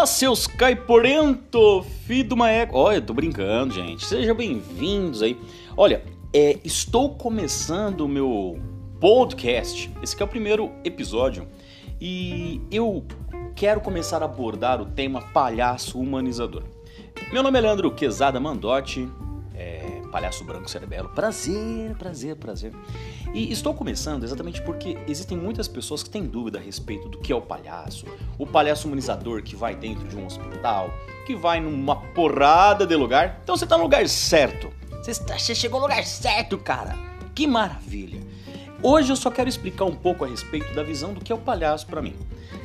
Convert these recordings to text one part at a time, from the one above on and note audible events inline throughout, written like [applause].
Fala, seus caiporento, filho de uma égua. Olha, eu tô brincando, gente. Sejam bem-vindos aí. Olha, é, estou começando o meu podcast. Esse é o primeiro episódio. E eu quero começar a abordar o tema palhaço humanizador. Meu nome é Leandro Quezada Mandotti, é, palhaço branco cerebelo. Prazer, prazer, prazer. E estou começando exatamente porque existem muitas pessoas que têm dúvida a respeito do que é o palhaço. O palhaço humanizador que vai dentro de um hospital, que vai numa porrada de lugar. Então você está no lugar certo. Você, está, você chegou no lugar certo, cara. Que maravilha. Hoje eu só quero explicar um pouco a respeito da visão do que é o palhaço para mim.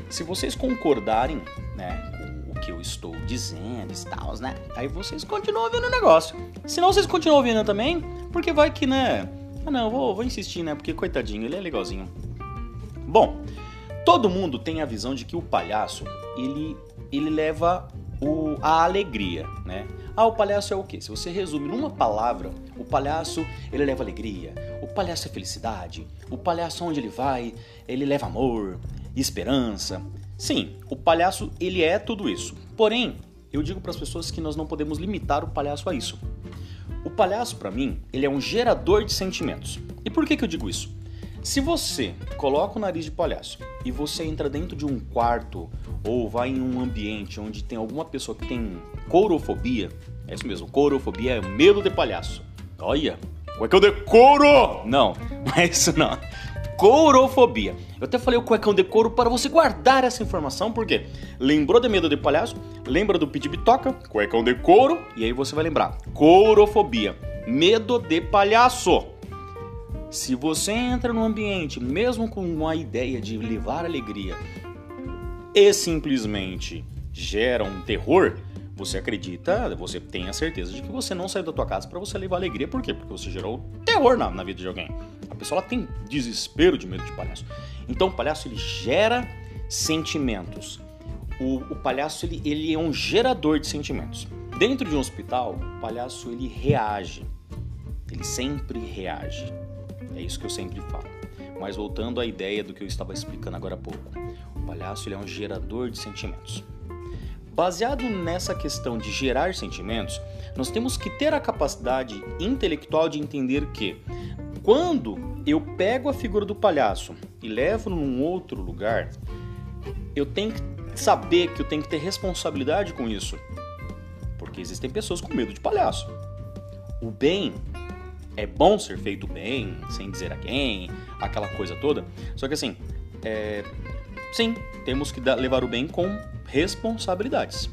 Se vocês concordarem, né, que eu estou dizendo e tal, né, aí vocês continuam ouvindo o negócio. Se não, vocês continuam ouvindo também, porque vai que, né, ah não, vou, vou insistir, né? Porque coitadinho, ele é legalzinho. Bom, todo mundo tem a visão de que o palhaço, ele, ele leva o, a alegria, né? Ah, o palhaço é o quê? Se você resume numa palavra, o palhaço, ele leva alegria. O palhaço é felicidade. O palhaço onde ele vai, ele leva amor, esperança. Sim, o palhaço, ele é tudo isso. Porém, eu digo para as pessoas que nós não podemos limitar o palhaço a isso. O palhaço, para mim, ele é um gerador de sentimentos. E por que, que eu digo isso? Se você coloca o nariz de palhaço e você entra dentro de um quarto ou vai em um ambiente onde tem alguma pessoa que tem courofobia, é isso mesmo, courofobia é medo de palhaço. Olha, como é que eu decoro? Não, [laughs] não é isso não. Courofobia. Eu até falei o cuecão de couro para você guardar essa informação, porque lembrou de medo de palhaço, lembra do pit bitoca, cuecão de couro, e aí você vai lembrar. Courofobia, medo de palhaço. Se você entra no ambiente, mesmo com uma ideia de levar alegria, e simplesmente gera um terror, você acredita, você tem a certeza de que você não saiu da tua casa para você levar alegria. Por quê? Porque você gerou terror na, na vida de alguém. A pessoa ela tem desespero de medo de palhaço. Então o palhaço ele gera sentimentos. O, o palhaço ele, ele é um gerador de sentimentos. Dentro de um hospital, o palhaço ele reage. Ele sempre reage. É isso que eu sempre falo. Mas voltando à ideia do que eu estava explicando agora há pouco. O palhaço ele é um gerador de sentimentos. Baseado nessa questão de gerar sentimentos, nós temos que ter a capacidade intelectual de entender que quando eu pego a figura do palhaço e levo num outro lugar, eu tenho que saber que eu tenho que ter responsabilidade com isso. Porque existem pessoas com medo de palhaço. O bem é bom ser feito bem, sem dizer a quem, aquela coisa toda. Só que assim, é... sim, temos que levar o bem com responsabilidades.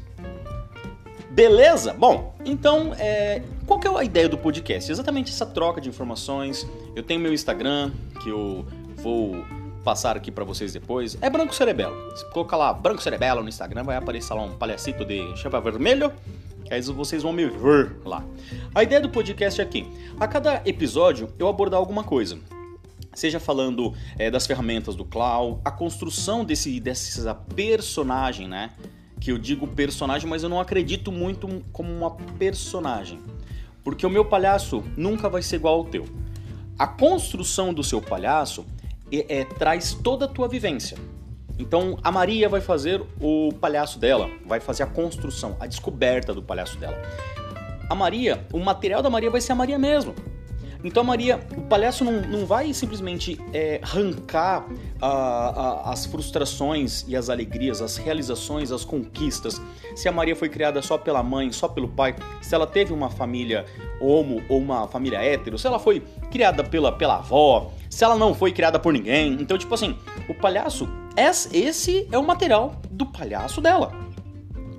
Beleza? Bom, então, é, qual que é a ideia do podcast? Exatamente essa troca de informações. Eu tenho meu Instagram, que eu vou passar aqui para vocês depois. É Branco Cerebelo. Se colocar lá Branco Cerebelo no Instagram, vai aparecer lá um palhacito de chapa vermelho. Aí vocês vão me ver lá. A ideia do podcast é aqui. A cada episódio eu abordar alguma coisa seja falando é, das ferramentas do Cloud, a construção desse dessa personagem, né? Que eu digo personagem, mas eu não acredito muito como uma personagem, porque o meu palhaço nunca vai ser igual ao teu. A construção do seu palhaço é, é, traz toda a tua vivência. Então a Maria vai fazer o palhaço dela, vai fazer a construção, a descoberta do palhaço dela. A Maria, o material da Maria vai ser a Maria mesmo. Então Maria, o palhaço não, não vai simplesmente é, arrancar a, a, as frustrações e as alegrias, as realizações, as conquistas. Se a Maria foi criada só pela mãe, só pelo pai, se ela teve uma família homo ou uma família hétero, se ela foi criada pela, pela avó, se ela não foi criada por ninguém. Então, tipo assim, o palhaço, esse é o material do palhaço dela,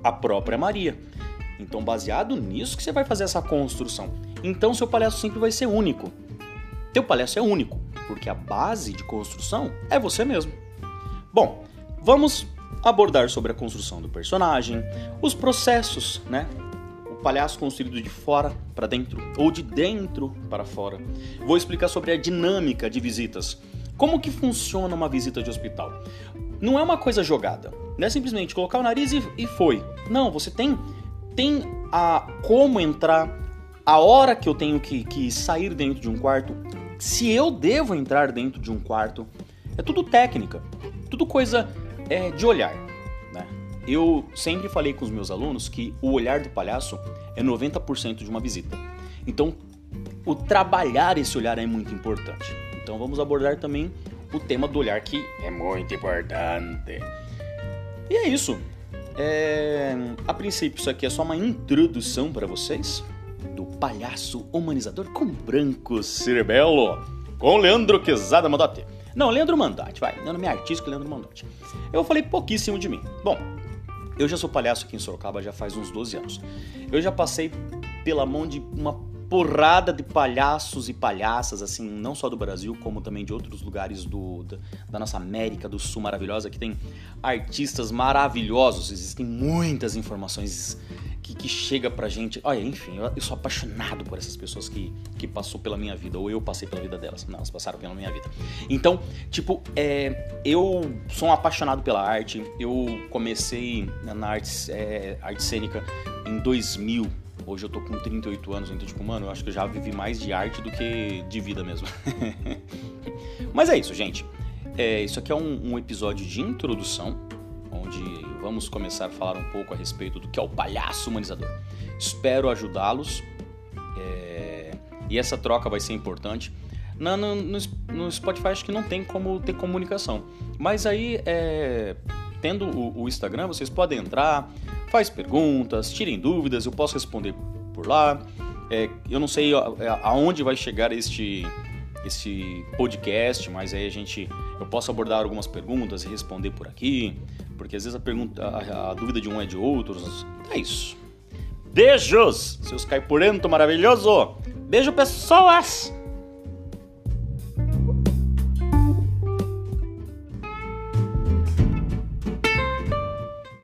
a própria Maria. Então, baseado nisso que você vai fazer essa construção. Então, seu palhaço sempre vai ser único. Teu palhaço é único, porque a base de construção é você mesmo. Bom, vamos abordar sobre a construção do personagem, os processos, né? O palhaço construído de fora para dentro ou de dentro para fora. Vou explicar sobre a dinâmica de visitas. Como que funciona uma visita de hospital? Não é uma coisa jogada. Não é simplesmente colocar o nariz e, e foi. Não, você tem tem a como entrar, a hora que eu tenho que, que sair dentro de um quarto, se eu devo entrar dentro de um quarto, é tudo técnica, tudo coisa é, de olhar. Né? eu sempre falei com os meus alunos que o olhar do palhaço é 90% de uma visita. Então, o trabalhar esse olhar é muito importante. Então, vamos abordar também o tema do olhar que é muito importante. E é isso. É... A princípio, isso aqui é só uma introdução para vocês palhaço humanizador com branco cerebelo, com Leandro Quezada Mandotti. Não, Leandro Mandotti, vai. Meu nome é artístico Leandro Mandotti. Eu falei pouquíssimo de mim. Bom, eu já sou palhaço aqui em Sorocaba já faz uns 12 anos. Eu já passei pela mão de uma porrada de palhaços e palhaças, assim, não só do Brasil, como também de outros lugares do, da, da, nossa América do Sul maravilhosa, que tem artistas maravilhosos, existem muitas informações que, que chega pra gente. Olha, enfim, eu, eu, sou apaixonado por essas pessoas que, que passou pela minha vida, ou eu passei pela vida delas. Não, elas passaram pela minha vida. Então, tipo, é, eu sou um apaixonado pela arte. Eu comecei na arte, é, arte cênica em 2000. Hoje eu tô com 38 anos, então, tipo, mano, eu acho que eu já vivi mais de arte do que de vida mesmo. [laughs] Mas é isso, gente. É, isso aqui é um, um episódio de introdução onde vamos começar a falar um pouco a respeito do que é o palhaço humanizador. Espero ajudá-los é... e essa troca vai ser importante. No, no, no, Spotify acho que não tem como ter comunicação, mas aí é... tendo o, o Instagram vocês podem entrar, faz perguntas, tirem dúvidas, eu posso responder por lá. É, eu não sei aonde vai chegar este esse podcast, mas aí a gente eu posso abordar algumas perguntas e responder por aqui. Porque às vezes a pergunta, a, a dúvida de um é de outros. É isso. Beijos, seus caipurento maravilhoso. Beijo, pessoas!